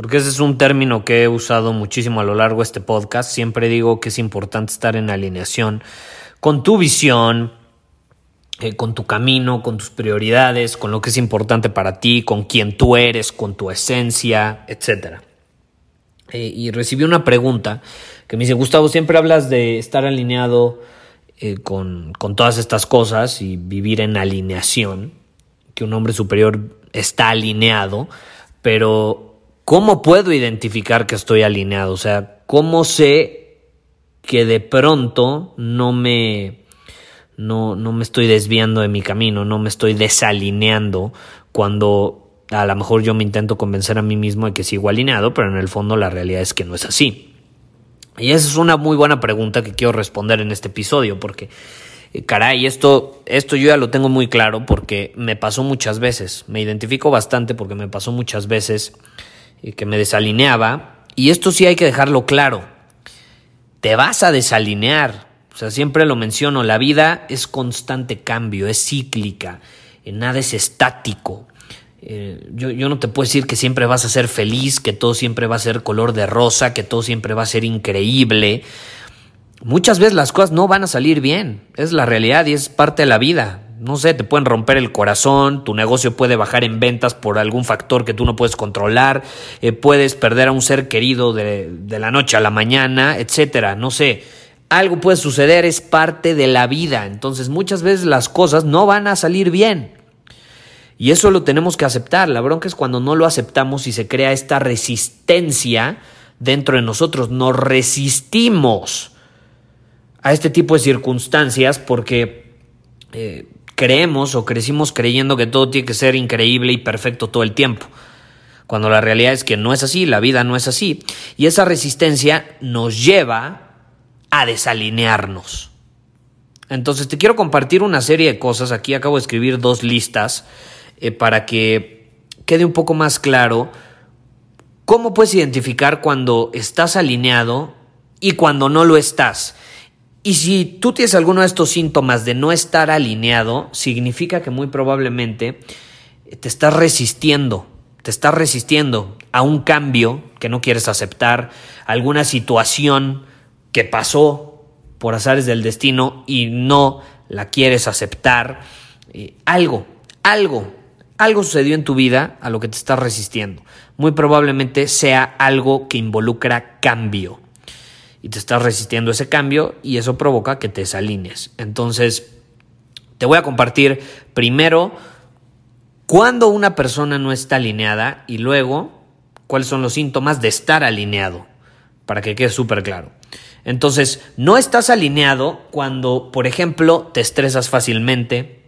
Porque ese es un término que he usado muchísimo a lo largo de este podcast. Siempre digo que es importante estar en alineación con tu visión, eh, con tu camino, con tus prioridades, con lo que es importante para ti, con quién tú eres, con tu esencia, etc. Eh, y recibí una pregunta que me dice, Gustavo, siempre hablas de estar alineado eh, con, con todas estas cosas y vivir en alineación, que un hombre superior está alineado, pero ¿Cómo puedo identificar que estoy alineado? O sea, ¿cómo sé que de pronto no me, no, no me estoy desviando de mi camino, no me estoy desalineando cuando a lo mejor yo me intento convencer a mí mismo de que sigo alineado, pero en el fondo la realidad es que no es así. Y esa es una muy buena pregunta que quiero responder en este episodio, porque eh, caray, esto, esto yo ya lo tengo muy claro porque me pasó muchas veces, me identifico bastante porque me pasó muchas veces que me desalineaba. Y esto sí hay que dejarlo claro. Te vas a desalinear. O sea, siempre lo menciono, la vida es constante cambio, es cíclica, nada es estático. Eh, yo, yo, no te puedo decir que siempre vas a ser feliz, que todo siempre va a ser color de rosa, que todo siempre va a ser increíble. Muchas veces las cosas no van a salir bien, es la realidad y es parte de la vida no sé, te pueden romper el corazón, tu negocio puede bajar en ventas por algún factor que tú no puedes controlar, eh, puedes perder a un ser querido de, de la noche a la mañana, etcétera, no sé. Algo puede suceder, es parte de la vida. Entonces muchas veces las cosas no van a salir bien. Y eso lo tenemos que aceptar. La bronca es cuando no lo aceptamos y se crea esta resistencia dentro de nosotros. Nos resistimos a este tipo de circunstancias porque eh, creemos o crecimos creyendo que todo tiene que ser increíble y perfecto todo el tiempo. Cuando la realidad es que no es así, la vida no es así. Y esa resistencia nos lleva a desalinearnos. Entonces te quiero compartir una serie de cosas. Aquí acabo de escribir dos listas eh, para que quede un poco más claro cómo puedes identificar cuando estás alineado y cuando no lo estás. Y si tú tienes alguno de estos síntomas de no estar alineado, significa que muy probablemente te estás resistiendo, te estás resistiendo a un cambio que no quieres aceptar, alguna situación que pasó por azares del destino y no la quieres aceptar. Eh, algo, algo, algo sucedió en tu vida a lo que te estás resistiendo. Muy probablemente sea algo que involucra cambio y te estás resistiendo ese cambio y eso provoca que te desalines. Entonces, te voy a compartir primero cuando una persona no está alineada y luego cuáles son los síntomas de estar alineado, para que quede súper claro. Entonces, no estás alineado cuando, por ejemplo, te estresas fácilmente,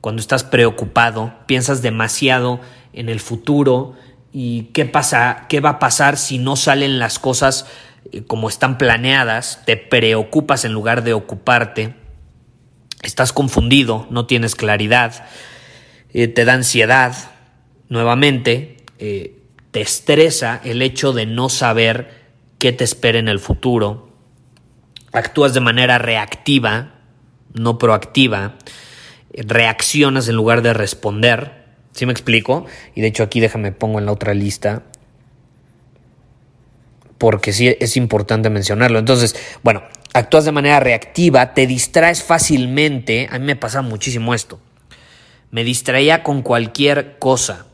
cuando estás preocupado, piensas demasiado en el futuro y qué pasa, qué va a pasar si no salen las cosas como están planeadas, te preocupas en lugar de ocuparte, estás confundido, no tienes claridad, eh, te da ansiedad, nuevamente, eh, te estresa el hecho de no saber qué te espera en el futuro, actúas de manera reactiva, no proactiva, reaccionas en lugar de responder, ¿sí me explico? Y de hecho aquí déjame pongo en la otra lista porque sí es importante mencionarlo. Entonces, bueno, actúas de manera reactiva, te distraes fácilmente. A mí me pasa muchísimo esto. Me distraía con cualquier cosa,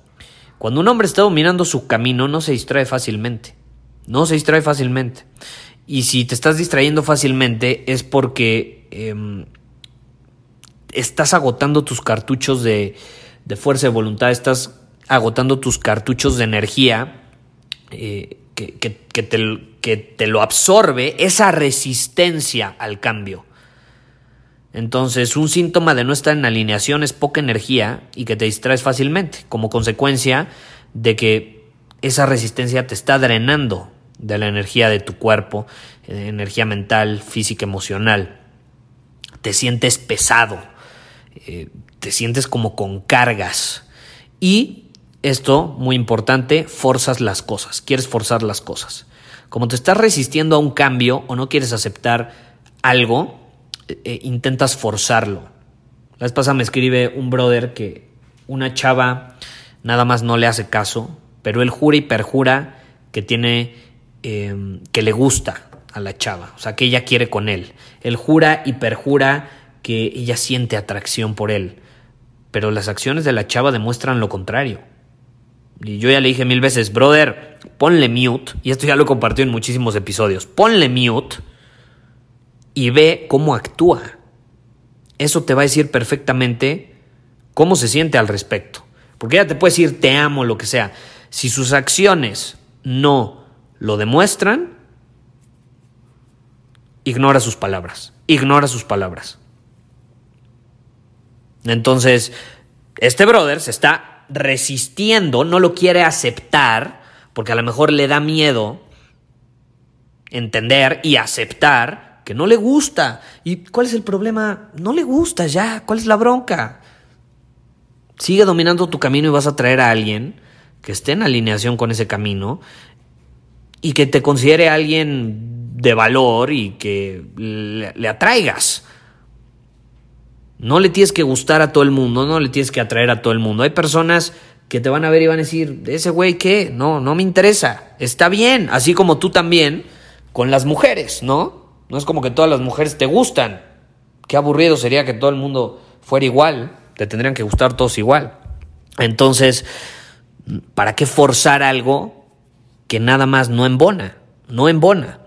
Cuando un hombre está dominando su camino, no se distrae fácilmente. No se distrae fácilmente. Y si te estás distrayendo fácilmente es porque em, estás agotando tus cartuchos de, fuerza de voluntad, estás agotando tus cartuchos de energía eh, que, te, que te lo absorbe esa resistencia al cambio. Entonces, un síntoma de no estar en alineación es poca energía y que te distraes fácilmente, como consecuencia de que esa resistencia te está drenando de la energía de tu cuerpo, energía mental, física, emocional. Te sientes pesado, eh, te sientes como con cargas. Y esto, muy importante, forzas las cosas, quieres forzar las cosas. Como te estás resistiendo a un cambio o no quieres aceptar algo, eh, eh, intentas forzarlo. La vez pasada me escribe un brother que una chava nada más no le hace caso, pero él jura y perjura que tiene, em, que le gusta a la chava, o sea, que ella quiere con él. Él jura y perjura que ella siente atracción por él, pero las acciones de la chava demuestran lo contrario. Y yo ya le dije mil veces, brother, ponle mute, y esto ya lo compartió en muchísimos episodios, ponle mute y ve cómo actúa. Eso te va a decir perfectamente cómo se siente al respecto. Porque ella te puede decir te amo, lo que sea. Si sus acciones no lo demuestran, ignora sus palabras. Ignora sus palabras. Entonces, este brother se está resistiendo, no lo quiere aceptar, porque a lo mejor le da miedo entender y aceptar que no le gusta. ¿Y cuál es el problema? No le gusta ya, ¿cuál es la bronca? Sigue dominando tu camino y vas a traer a alguien que esté en alineación con ese camino y que te considere alguien de valor y que le, le atraigas. No le tienes que gustar a todo el mundo, no le tienes que atraer a todo el mundo. Hay personas que te van a ver y van a decir, ese güey qué, no, no me interesa. Está bien, así como tú también con las mujeres, ¿no? No es como que todas las mujeres te gustan. Qué aburrido sería que todo el mundo fuera igual, te tendrían que gustar todos igual. Entonces, ¿para qué forzar algo que nada más no embona? No embona.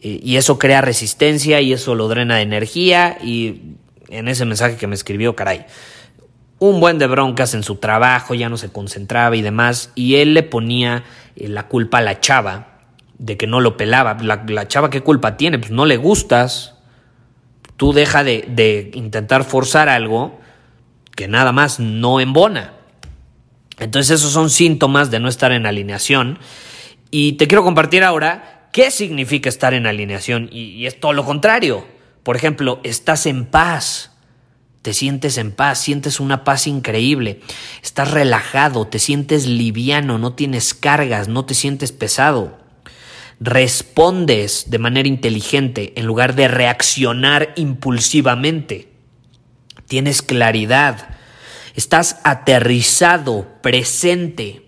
Y eso crea resistencia y eso lo drena de energía y en ese mensaje que me escribió, caray. Un buen de broncas en su trabajo, ya no se concentraba y demás, y él le ponía eh, la culpa a la chava de que no lo pelaba. La, chava, ¿qué culpa tiene? Pues no le gustas. Tú deja de, de intentar forzar algo que nada más no embona. Entonces esos son síntomas de no estar en alineación. Y te quiero compartir ahora qué significa estar en alineación. y es todo lo contrario. Por ejemplo, estás en paz, te sientes en paz, sientes una paz increíble, estás relajado, te sientes liviano, no tienes cargas, no te sientes pesado. Respondes de manera inteligente en lugar de reaccionar impulsivamente. Tienes claridad, estás aterrizado, presente.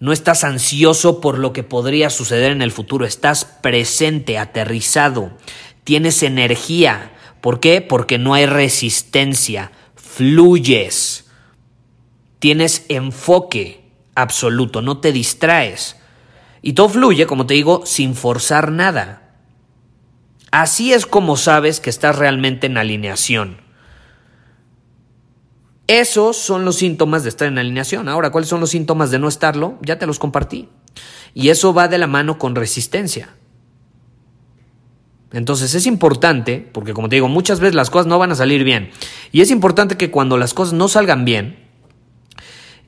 No estás ansioso por lo que podría suceder en el futuro, estás presente, aterrizado tienes energía. ¿Por qué? Porque no hay resistencia, fluyes, tienes enfoque absoluto, no te distraes. Y todo fluye, como te digo, sin forzar nada. Así es como sabes que estás realmente en alineación. Esos son los síntomas de estar en alineación. Ahora, ¿cuáles son los síntomas de no estarlo? Ya te los compartí. Y eso va de la mano con resistencia. Entonces es importante, porque como te digo, muchas veces las cosas no van a salir bien. Y es importante que cuando las cosas no salgan bien,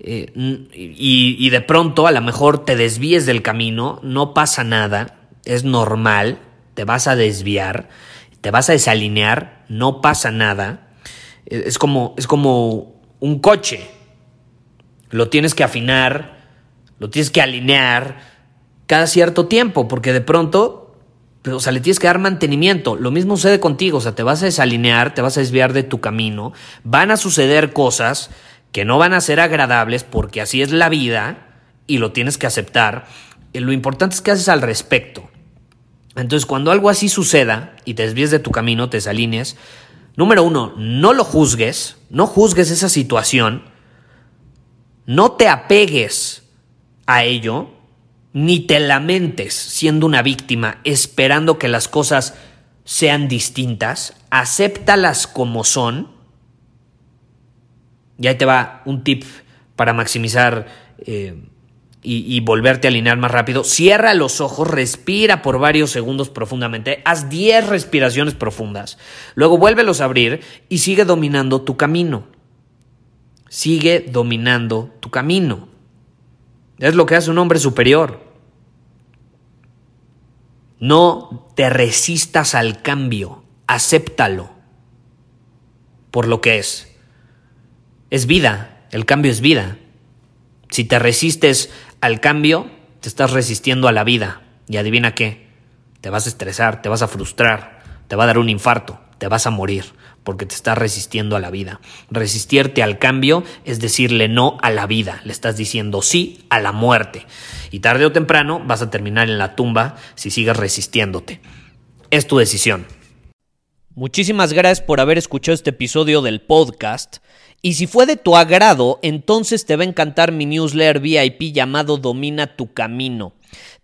eh, y, de pronto a lo mejor te desvíes del camino, no pasa nada, es normal, te vas a desviar, te vas a desalinear, no pasa nada. Eh, es como, es como un coche, lo tienes que afinar, lo tienes que alinear cada cierto tiempo, porque de pronto pero, o sea, le tienes que dar mantenimiento. Lo mismo sucede contigo, o sea, te vas a desalinear, te vas a desviar de tu camino, van a suceder cosas que no van a ser agradables porque así es la vida y lo tienes que aceptar. Eh, lo importante es que haces al respecto. Entonces, cuando algo así suceda y te desvíes de tu camino, te desalinees, número uno, no lo juzgues, no juzgues esa situación, No te apegues a ello, ni te lamentes siendo una víctima esperando que las cosas sean distintas, acéptalas como son. Y ahí te va un tip para maximizar eh, y, y, volverte a alinear más rápido. Cierra los ojos, respira por varios segundos profundamente, haz 10 respiraciones profundas. Luego vuélvelos a abrir y sigue dominando tu camino. Sigue dominando tu camino. Es lo que hace un hombre superior. No te resistas al cambio, acéptalo por lo que es. Es vida, el cambio es vida. Si te resistes al cambio, te estás resistiendo a la vida. Y adivina qué, te vas a estresar, te vas a frustrar, te va a dar un infarto, te vas a morir porque te estás resistiendo a la vida. Resistirte al cambio es decirle no a la vida, le estás diciendo sí a la muerte. Y tarde o temprano vas a terminar en la tumba si sigues resistiéndote. Es tu decisión. Muchísimas gracias por haber escuchado este episodio del podcast. Y si fue de tu agrado, entonces te va a encantar mi newsletter VIP llamado Domina tu Camino.